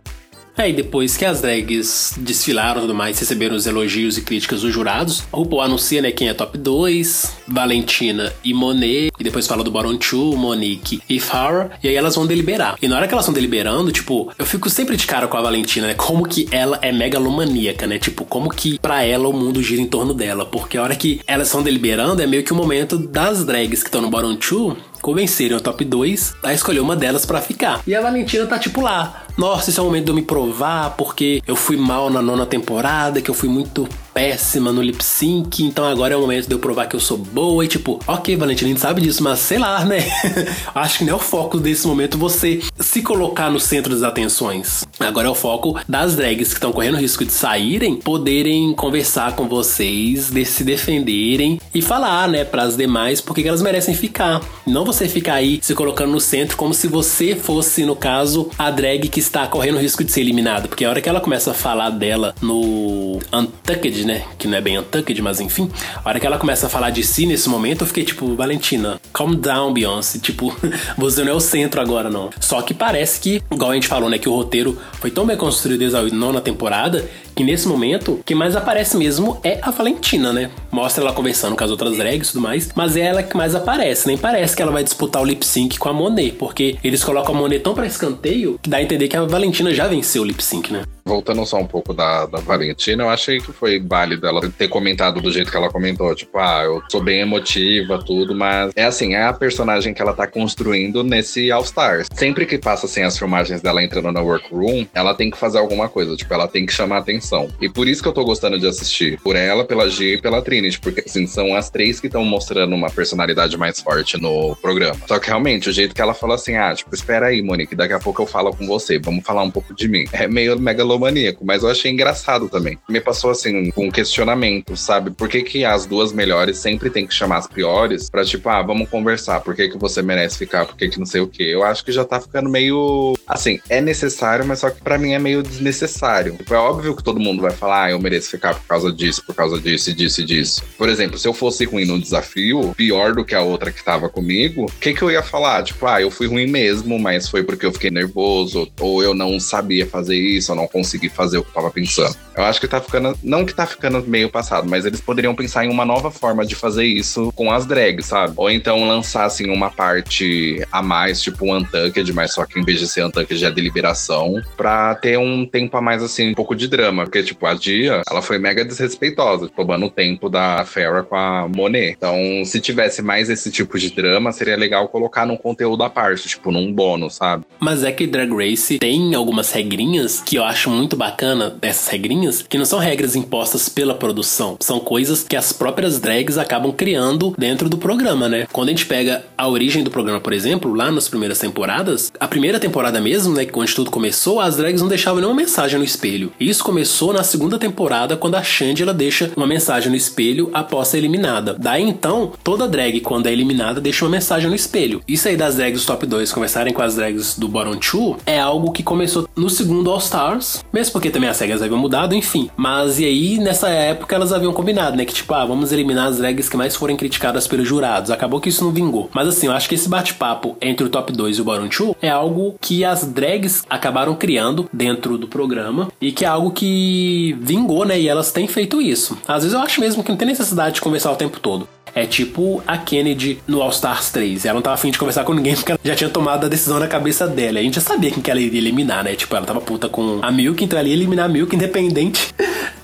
Aí depois que as drags desfilaram e tudo mais, receberam os elogios e críticas dos jurados, o RuPaul anuncia né, quem é top 2, Valentina e Monet, e depois fala do Baron Chu, Monique e Farrah, e aí elas vão deliberar. E na hora que elas estão deliberando, tipo, eu fico sempre de cara com a Valentina, né? Como que ela é megalomaníaca, né? Tipo, como que para ela o mundo gira em torno dela. Porque a hora que elas estão deliberando é meio que o momento das drags que estão no Baron Chu convencerem o top 2 a escolher uma delas para ficar. E a Valentina tá tipo lá, nossa, esse é o momento de eu me provar, porque eu fui mal na nona temporada, que eu fui muito péssima no lip sync, então agora é o momento de eu provar que eu sou boa. E tipo, ok, Valentina, sabe disso, mas sei lá, né? Acho que não é o foco desse momento você se colocar no centro das atenções. Agora é o foco das drags que estão correndo risco de saírem, poderem conversar com vocês, de se defenderem e falar, né, para as demais porque elas merecem ficar. Não você ficar aí se colocando no centro como se você fosse, no caso, a drag que está correndo risco de ser eliminada. Porque a hora que ela começa a falar dela no Untucked, né? Que não é bem Untucked, mas enfim. A hora que ela começa a falar de si nesse momento, eu fiquei tipo, Valentina, calm down, Beyoncé. Tipo, você não é o centro agora, não. Só que parece que, igual a gente falou, né? Que o roteiro foi tão bem construído desde a nona temporada que nesse momento, quem mais aparece mesmo é a Valentina, né? Mostra ela conversando com as outras drags e tudo mais, mas é ela que mais aparece. Nem parece que ela vai disputar o lip sync com a Monet, porque eles colocam a Monet tão pra escanteio que dá a entender que a Valentina já venceu o lip sync, né? Voltando só um pouco da, da Valentina, eu achei que foi válido ela ter comentado do jeito que ela comentou. Tipo, ah, eu sou bem emotiva, tudo, mas é assim, é a personagem que ela tá construindo nesse All Stars. Sempre que passa assim as filmagens dela entrando na workroom, ela tem que fazer alguma coisa, tipo, ela tem que chamar atenção. E por isso que eu tô gostando de assistir. Por ela, pela G e pela Trinity, porque assim, são as três que estão mostrando uma personalidade mais forte no programa. Só que realmente, o jeito que ela fala assim, ah, tipo, espera aí, Monique, daqui a pouco eu falo com você, vamos falar um pouco de mim. É meio megalomaníaco, mas eu achei engraçado também. Me passou assim, um questionamento, sabe? Por que que as duas melhores sempre tem que chamar as piores pra tipo, ah, vamos conversar, por que que você merece ficar, por que que não sei o quê. Eu acho que já tá ficando meio, assim, é necessário, mas só que para mim é meio desnecessário. Tipo, é óbvio que todo mundo vai falar, ah, eu mereço ficar por causa disso, por causa disso, disso e disso. Por exemplo, se eu fosse ruim no desafio, pior do que a outra que tava comigo, o que que eu ia falar? Tipo, ah, eu fui ruim mesmo, mas foi porque eu fiquei nervoso, ou eu não sabia fazer isso, eu não consegui fazer o que eu tava pensando. Eu acho que tá ficando, não que tá ficando meio passado, mas eles poderiam pensar em uma nova forma de fazer isso com as drags, sabe? Ou então lançar, assim, uma parte a mais, tipo um Untucked, mas só que em vez de ser Untucked é deliberação, pra ter um tempo a mais, assim, um pouco de drama. Porque, tipo, a Dia, ela foi mega desrespeitosa, roubando o tempo da Farrah com a Monet. Então, se tivesse mais esse tipo de drama, seria legal colocar num conteúdo à parte, tipo, num bônus, sabe? Mas é que Drag Race tem algumas regrinhas que eu acho muito bacana dessas regrinhas, que não são regras impostas pela produção, são coisas que as próprias drags acabam criando dentro do programa, né? Quando a gente pega a origem do programa, por exemplo, lá nas primeiras temporadas, a primeira temporada mesmo, né, onde tudo começou, as drags não deixavam nenhuma mensagem no espelho. Isso começou na segunda temporada, quando a Shandy ela deixa uma mensagem no espelho após ser eliminada. Daí então, toda drag, quando é eliminada, deixa uma mensagem no espelho. Isso aí das drags top 2 conversarem com as drags do bottom 2 é algo que começou no segundo All Stars, mesmo porque também as regras haviam mudado, enfim. Mas e aí, nessa época, elas haviam combinado, né? Que tipo, ah, vamos eliminar as drags que mais forem criticadas pelos jurados. Acabou que isso não vingou. Mas assim, eu acho que esse bate-papo entre o top 2 e o bottom 2 é algo que as drags acabaram criando dentro do programa e que é algo que vingou, né? E elas têm feito isso. Às vezes eu acho mesmo que não tem necessidade de conversar o tempo todo. É tipo a Kennedy no All Stars 3. Ela não tava afim de conversar com ninguém porque ela já tinha tomado a decisão na cabeça dela. A gente já sabia quem que ela iria eliminar, né? Tipo, ela tava puta com a Milk, então ela ia eliminar a Milk independente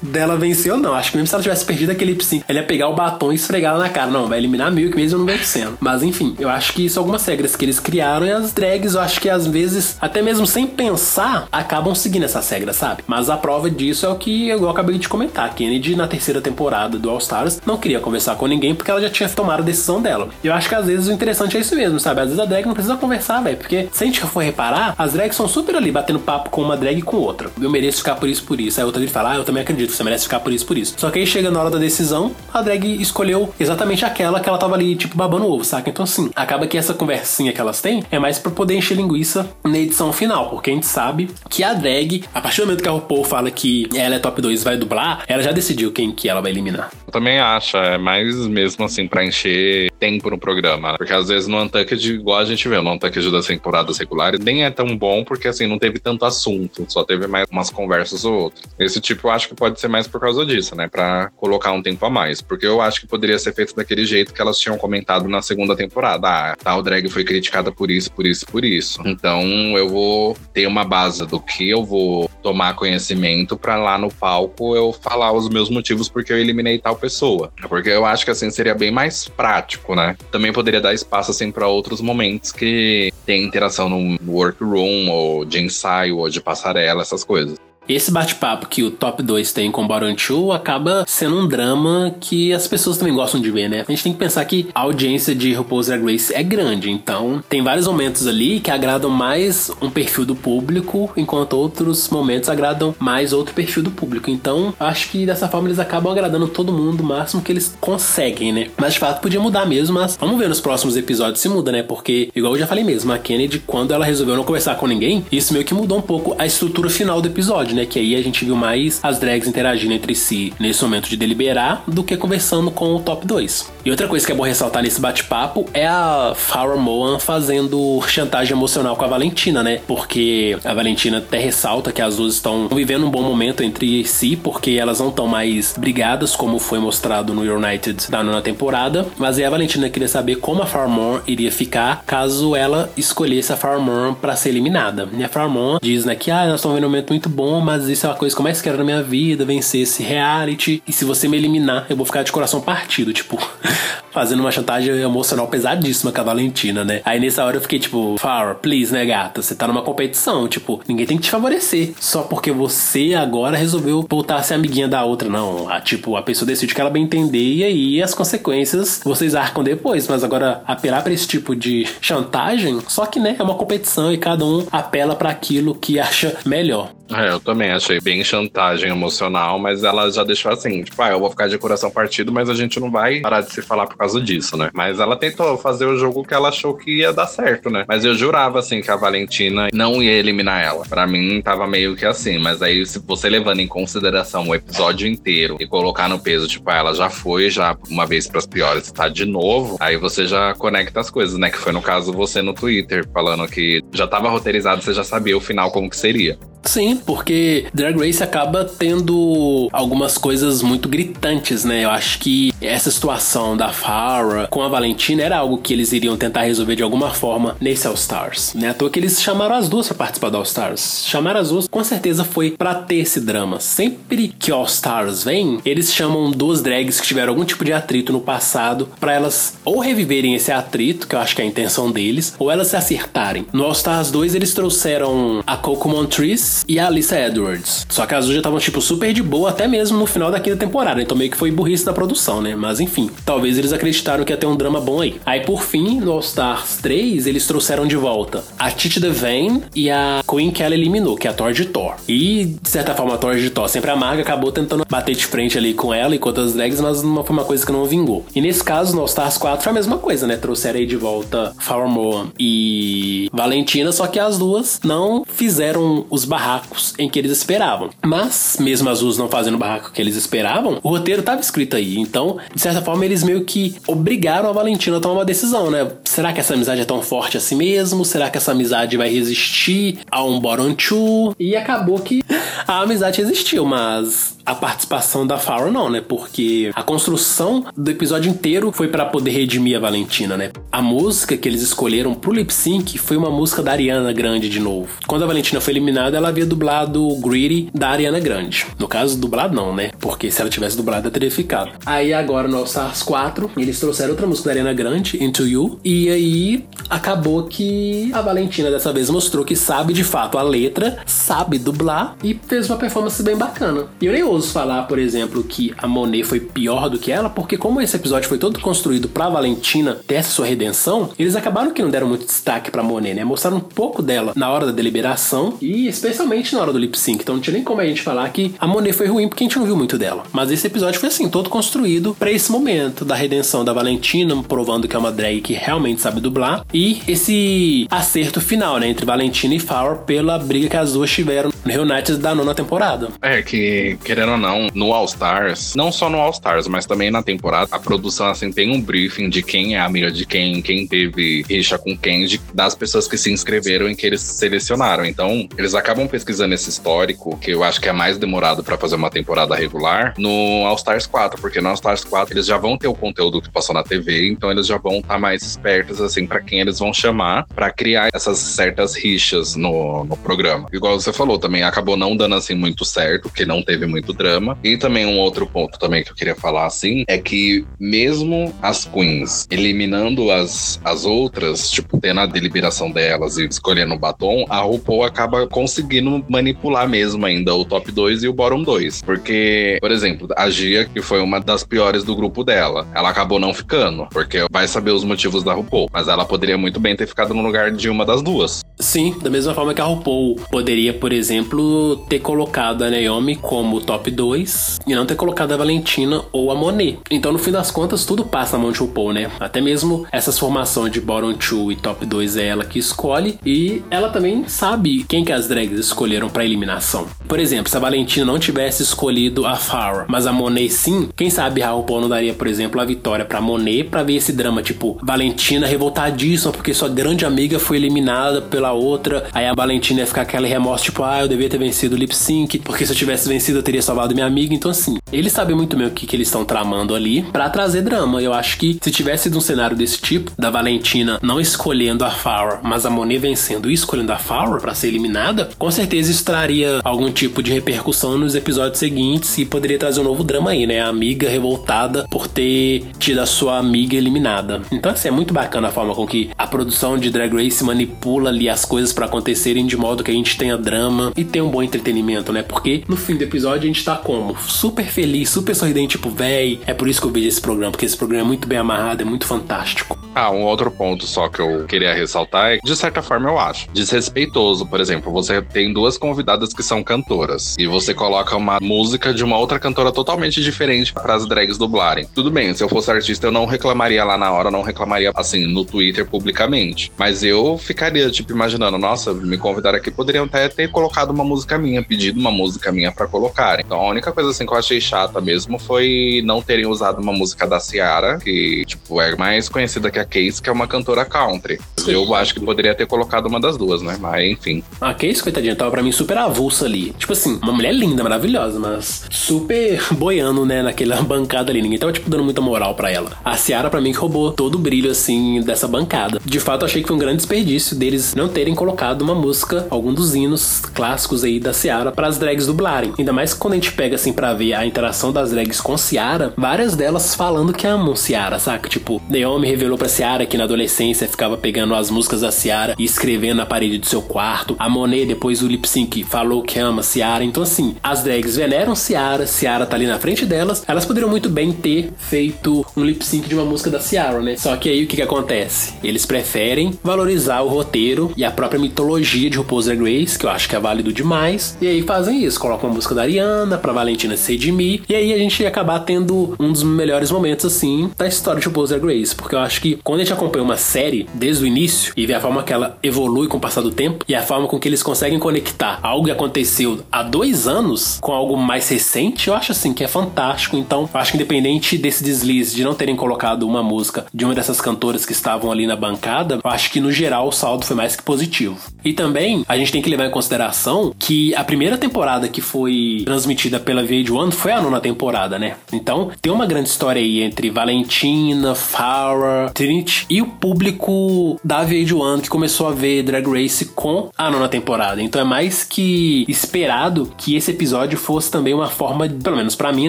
dela vencer ou não. Acho que mesmo se ela tivesse perdido aquele lip sync, ela ia pegar o batom e esfregar ela na cara. Não, vai eliminar a Milk mesmo não vencendo. Mas enfim, eu acho que são algumas regras que eles criaram e as drags, eu acho que às vezes, até mesmo sem pensar, acabam seguindo essas regras, sabe? Mas a prova disso é o que eu acabei de comentar. Kennedy, na terceira temporada do All Stars, não queria conversar com ninguém porque ela já tinha tomado a decisão dela. Eu acho que às vezes o interessante é isso mesmo, sabe? Às vezes a drag não precisa conversar, velho. Porque se a gente for reparar, as drags são super ali, batendo papo com uma drag e com outra. Eu mereço ficar por isso, por isso. Aí outra ele fala, ah, eu também acredito, você merece ficar por isso, por isso. Só que aí chega na hora da decisão, a drag escolheu exatamente aquela que ela tava ali, tipo, babando ovo, saca? Então assim, acaba que essa conversinha que elas têm é mais pra poder encher linguiça na edição final, porque a gente sabe que a drag, a partir do momento que a RuPaul fala que ela é top 2 vai dublar, ela já decidiu quem que ela vai eliminar. Eu também acho, é mais mesmo assim pra encher tempo no programa. Porque às vezes no Untucked, igual a gente vê, no Untucked das temporadas regulares, nem é tão bom porque assim, não teve tanto assunto, só teve mais umas conversas ou outras. Esse tipo eu acho que pode ser mais por causa disso, né? Pra colocar um tempo a mais. Porque eu acho que poderia ser feito daquele jeito que elas tinham comentado na segunda temporada. Ah, tal drag foi criticada por isso, por isso, por isso. Então eu vou ter uma base do que eu vou tomar conhecimento para lá no palco eu falar os meus motivos porque eu eliminei tal pessoa. Porque eu acho que assim seria bem mais prático, né? Também poderia dar espaço assim para outros momentos que tem interação no workroom ou de ensaio ou de passarela, essas coisas. Esse bate-papo que o Top 2 tem com Bottom 2 acaba sendo um drama que as pessoas também gostam de ver, né? A gente tem que pensar que a audiência de RuPaul's Drag Race é grande, então tem vários momentos ali que agradam mais um perfil do público, enquanto outros momentos agradam mais outro perfil do público. Então, acho que dessa forma eles acabam agradando todo mundo o máximo que eles conseguem, né? Mas de fato podia mudar mesmo, mas vamos ver nos próximos episódios se muda, né? Porque, igual eu já falei mesmo, a Kennedy, quando ela resolveu não conversar com ninguém, isso meio que mudou um pouco a estrutura final do episódio né? Que aí a gente viu mais as drags interagindo entre si nesse momento de deliberar do que conversando com o top 2. E outra coisa que é bom ressaltar nesse bate-papo é a Farrah Moan fazendo chantagem emocional com a Valentina, né? Porque a Valentina até ressalta que as duas estão vivendo um bom momento entre si, porque elas não estão mais brigadas, como foi mostrado no United da nona temporada. Mas aí a Valentina queria saber como a Farrah iria ficar caso ela escolhesse a Farrah Moan pra ser eliminada. E a Farrah diz, né, que ah, nós estamos vendo um momento muito bom, mas isso é uma coisa que eu mais quero na minha vida, vencer esse reality. E se você me eliminar, eu vou ficar de coração partido, tipo, fazendo uma chantagem emocional pesadíssima com a Valentina, né? Aí nessa hora eu fiquei tipo, Farrah, please, né, gata? Você tá numa competição, tipo, ninguém tem que te favorecer. Só porque você agora resolveu voltar a ser amiguinha da outra, não. A, tipo, a pessoa decide que ela bem entender e aí as consequências vocês arcam depois. Mas agora, apelar para esse tipo de chantagem, só que, né, é uma competição e cada um apela para aquilo que acha melhor. É, eu também achei bem chantagem emocional, mas ela já deixou assim, tipo, ah, eu vou ficar de coração partido, mas a gente não vai parar de se falar por causa disso, né? Mas ela tentou fazer o jogo que ela achou que ia dar certo, né? Mas eu jurava, assim, que a Valentina não ia eliminar ela. Para mim, tava meio que assim, mas aí se você levando em consideração o episódio inteiro e colocar no peso, tipo, ah, ela já foi, já uma vez pras piores, tá de novo, aí você já conecta as coisas, né? Que foi no caso você no Twitter, falando que já tava roteirizado, você já sabia o final como que seria. Sim, porque Drag Race acaba tendo algumas coisas muito gritantes, né? Eu acho que essa situação da Farah com a Valentina era algo que eles iriam tentar resolver de alguma forma nesse All Stars. Né? À toa que eles chamaram as duas para participar do All Stars. Chamaram as duas com certeza foi para ter esse drama. Sempre que All Stars vem, eles chamam duas drags que tiveram algum tipo de atrito no passado para elas ou reviverem esse atrito, que eu acho que é a intenção deles, ou elas se acertarem. No All Stars 2 eles trouxeram a Coco Montrese e a Alyssa Edwards. Só que as duas já estavam, tipo, super de boa, até mesmo no final da quinta temporada. Então meio que foi burrice da produção, né? Mas enfim, talvez eles acreditaram que ia ter um drama bom aí. Aí por fim, no All Stars 3, eles trouxeram de volta a Titi Devane e a Queen que ela eliminou, que é a Thor de Thor. E, de certa forma, a Thor de Thor sempre amarga, acabou tentando bater de frente ali com ela e com outras drags, mas não foi uma coisa que não vingou. E nesse caso, no All Stars 4 foi a mesma coisa, né? Trouxeram aí de volta Farmoa e Valentina, só que as duas não fizeram os barracos barracos em que eles esperavam. Mas, mesmo as duas não fazendo o barraco que eles esperavam, o roteiro estava escrito aí. Então, de certa forma, eles meio que obrigaram a Valentina a tomar uma decisão, né? Será que essa amizade é tão forte assim mesmo? Será que essa amizade vai resistir a um bottom two? E acabou que a amizade resistiu, mas a participação da Farrah não, né? Porque a construção do episódio inteiro foi para poder redimir a Valentina, né? A música que eles escolheram pro lip sync foi uma música da Ariana Grande de novo. Quando a Valentina foi eliminada, ela havia dublado Greedy da Ariana Grande. No caso, dublado não, né? Porque se ela tivesse dublado, ela teria ficado. Aí agora no All Stars 4, eles trouxeram outra música da Ariana Grande, Into You, e aí acabou que a Valentina dessa vez mostrou que sabe de fato a letra, sabe dublar e fez uma performance bem bacana. E eu nem ouso falar, por exemplo, que a Monet foi pior do que ela, porque como esse episódio foi todo construído pra Valentina ter essa sua redenção, eles acabaram que não deram muito destaque pra Monet, né? Mostraram um pouco dela na hora da deliberação e especialmente na hora do lip sync. Então não tinha nem como a gente falar que a Monet foi ruim porque a gente não viu muito dela. Mas esse episódio foi assim, todo construído para esse momento da redenção da Valentina, provando que é uma drag que realmente sabe dublar e esse acerto final, né, entre Valentina e Farrah pela briga que as duas tiveram no Reunited da nona temporada. É que, querendo ou não, no All Stars, não só no All Stars, mas também na temporada, a produção assim tem um briefing de quem é amiga de quem, quem teve rixa com quem, de, das pessoas que se inscreveram e que eles selecionaram. Então, eles acabam pesquisando esse histórico, que eu acho que é mais demorado para fazer uma temporada regular, no All Stars 4, porque no All Stars 4 eles já vão ter o conteúdo que passou na TV, então eles já vão estar tá mais espertos assim para quem eles vão chamar para criar essas certas rixas no, no programa. Igual você falou também, acabou não dando assim muito certo, que não teve muito drama. E também um outro ponto também que eu queria falar assim é que mesmo as queens eliminando as, as outras, tipo, tendo a deliberação delas e escolhendo o batom, a RuPaul acaba conseguindo manipular mesmo ainda o top 2 e o bottom 2. Porque, por exemplo, a Gia, que foi uma das piores do grupo dela, ela acabou não ficando, porque vai saber os motivos da RuPaul, mas ela poderia muito bem ter ficado no lugar de uma das duas. Sim, da mesma forma que a RuPaul poderia, por exemplo, ter colocado a Naomi como top 2 e não ter colocado a Valentina ou a Monet. Então, no fim das contas, tudo passa na mão de RuPaul, né? Até mesmo essas formações de bottom 2 e top 2 é ela que escolhe e ela também sabe quem que as drags escolheram para eliminação. Por exemplo, se a Valentina não tivesse escolhido a Farrah, mas a Monet sim, quem sabe a RuPaul não daria, por exemplo, a vitória para Monet para ver esse drama tipo Valentina revoltadíssima porque sua grande amiga foi eliminada pela outra, aí a Valentina ia ficar aquele remorso tipo, ah, eu devia ter vencido o lip sync, porque se eu tivesse vencido eu teria salvado minha amiga. Então assim, eles sabem muito bem o que, que eles estão tramando ali para trazer drama. Eu acho que se tivesse sido um cenário desse tipo, da Valentina não escolhendo a Farrah, mas a Monet vencendo e escolhendo a Farrah para ser eliminada, com certeza isso traria algum tipo de repercussão nos episódios seguintes e poderia trazer um novo drama aí, né? A amiga revoltada por ter tido a sua amiga eliminada. Então, assim, é muito bacana a forma com que a produção de Drag Race manipula ali as coisas para acontecerem de modo que a gente tenha drama e tenha um bom entretenimento, né? Porque no fim do episódio a gente tá como? Super feliz, super sorridente, tipo, véi. É por isso que eu vejo esse programa, porque esse programa é muito bem amarrado, é muito fantástico. Ah, um outro ponto só que eu queria ressaltar é de certa forma, eu acho desrespeitoso. Por exemplo, você tem duas convidadas que são cantoras e você coloca uma música de uma outra cantora totalmente diferente para as drags dublarem. Tudo bem, se eu fosse artista, eu não reclamaria lá na hora, não reclamaria assim no Twitter publicamente. Mas eu ficaria, tipo, imaginando, nossa, me convidaram aqui, poderiam até ter colocado uma música minha, pedido uma música minha para colocar. Então a única coisa assim que eu achei chata mesmo foi não terem usado uma música da Ciara, que, tipo, é mais conhecida que a Case, que é uma cantora country. Sim. Eu acho que poderia ter colocado uma das duas, né? Mas enfim. A Case, coitadinha, tava pra mim super avulsa ali. Tipo assim, uma mulher linda, maravilhosa, mas super boiando, né, naquela bancada ali. Ninguém tava, tipo, dando muita moral para ela. A Ciara, pra mim, que roubou todo o brilho, assim, dessa bancada. De fato, achei que foi um grande desperdício deles não terem colocado uma música, algum dos hinos clássicos aí da Ciara para as drags dublarem. Ainda mais quando a gente pega, assim, pra ver a interação das drags com Ciara, várias delas falando que amam Ciara, saca? Tipo, Naomi revelou pra Ciara que na adolescência ficava pegando as músicas da Ciara e escrevendo na parede do seu quarto. A Monet, depois do lip sync, falou que ama Ciara. Então, assim, as drags veneram Ciara, Ciara tá ali na frente delas. Elas poderiam muito bem ter feito um lip sync de uma música da Ciara, né? Só que aí o que, que acontece? Eles preferem valorizar o roteiro e a própria mitologia de RuPaul's Drag Race, que eu acho que é válido demais. E aí fazem isso, colocam uma música da Ariana pra Valentina ser de mim. E aí a gente ia acabar tendo um dos melhores momentos, assim, da história de RuPaul's Drag Race. Porque eu acho que quando a gente acompanha uma série desde o início e vê a forma que ela evolui com o passar do tempo e a forma com que eles conseguem conectar algo que aconteceu há dois anos com algo mais recente, eu acho assim que é fantástico. Então, eu acho que independente desse deslize de não terem colocado uma música de uma dessas cantoras que estavam ali na bancada, eu acho que no geral o saldo foi mais que positivo. E também a gente tem que levar em consideração que a primeira temporada que foi transmitida pela VH1 foi a nona temporada, né? Então tem uma grande história aí entre Valentina, Farrah, Trinity e o público da VH1 que começou a ver Drag Race com a nona temporada. Então é mais que esperado que esse episódio fosse também uma forma, pelo menos para mim,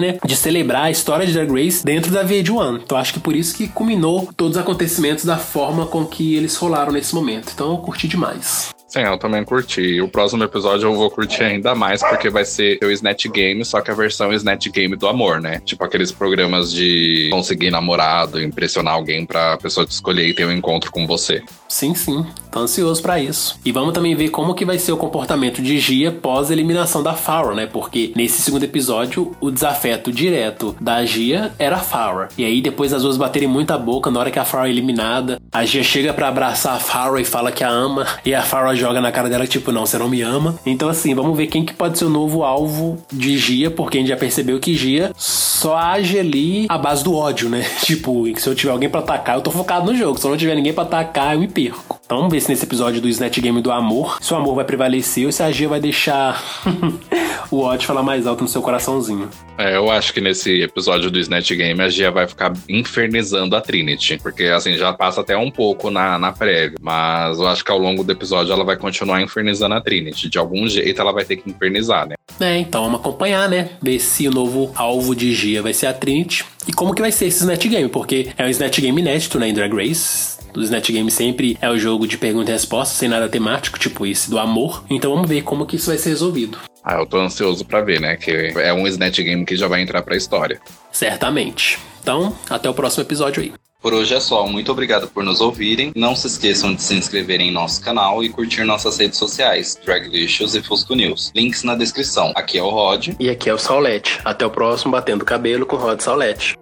né, de celebrar a história de Drag Race dentro da VH1. Então acho que por isso que culminou todos os acontecimentos da forma com que eles rolaram nesse momento. Então eu curti demais. Sim, eu também curti. O próximo episódio eu vou curtir ainda mais, porque vai ser o Snatch Game, só que a versão Snatch Game do amor, né? Tipo aqueles programas de conseguir namorado, impressionar alguém pra pessoa te escolher e ter um encontro com você. Sim, sim. Tô ansioso para isso. E vamos também ver como que vai ser o comportamento de Gia pós eliminação da Farrah, né? Porque nesse segundo episódio, o desafeto direto da Gia era a Farrah. E aí depois as duas baterem muita boca na hora que a Farrah é eliminada. A Gia chega para abraçar a Farrah e fala que a ama. E a Farrah joga na cara dela tipo, não, você não me ama. Então assim, vamos ver quem que pode ser o novo alvo de Gia, porque a gente já percebeu que Gia só age ali à base do ódio, né? Tipo, se eu tiver alguém para atacar, eu tô focado no jogo. Se eu não tiver ninguém para atacar, eu me perco. Então vamos ver se nesse episódio do Snatch Game do amor, se o amor vai prevalecer ou se a Gia vai deixar o ódio falar mais alto no seu coraçãozinho. É, eu acho que nesse episódio do Snatch Game a Gia vai ficar infernizando a Trinity. Porque assim, já passa até um pouco na, na prévia. Mas eu acho que ao longo do episódio ela vai continuar infernizando a Trinity. De algum jeito ela vai ter que infernizar, né? É, então vamos acompanhar, né? Ver se o novo alvo de Gia vai ser a Trinity. E como que vai ser esse Snatch Game? Porque é um Snatch Game inédito, né, em Drag Race do Snatch Game sempre é o jogo de pergunta e resposta, sem nada temático, tipo esse do amor. Então vamos ver como que isso vai ser resolvido. Ah, eu tô ansioso para ver, né? Que é um Snatch Game que já vai entrar pra história. Certamente. Então, até o próximo episódio aí. Por hoje é só. Muito obrigado por nos ouvirem. Não se esqueçam de se inscrever em nosso canal e curtir nossas redes sociais, Draglicious e Fusco News. Links na descrição. Aqui é o Rod. E aqui é o Saulete. Até o próximo Batendo Cabelo com Rod Saulete.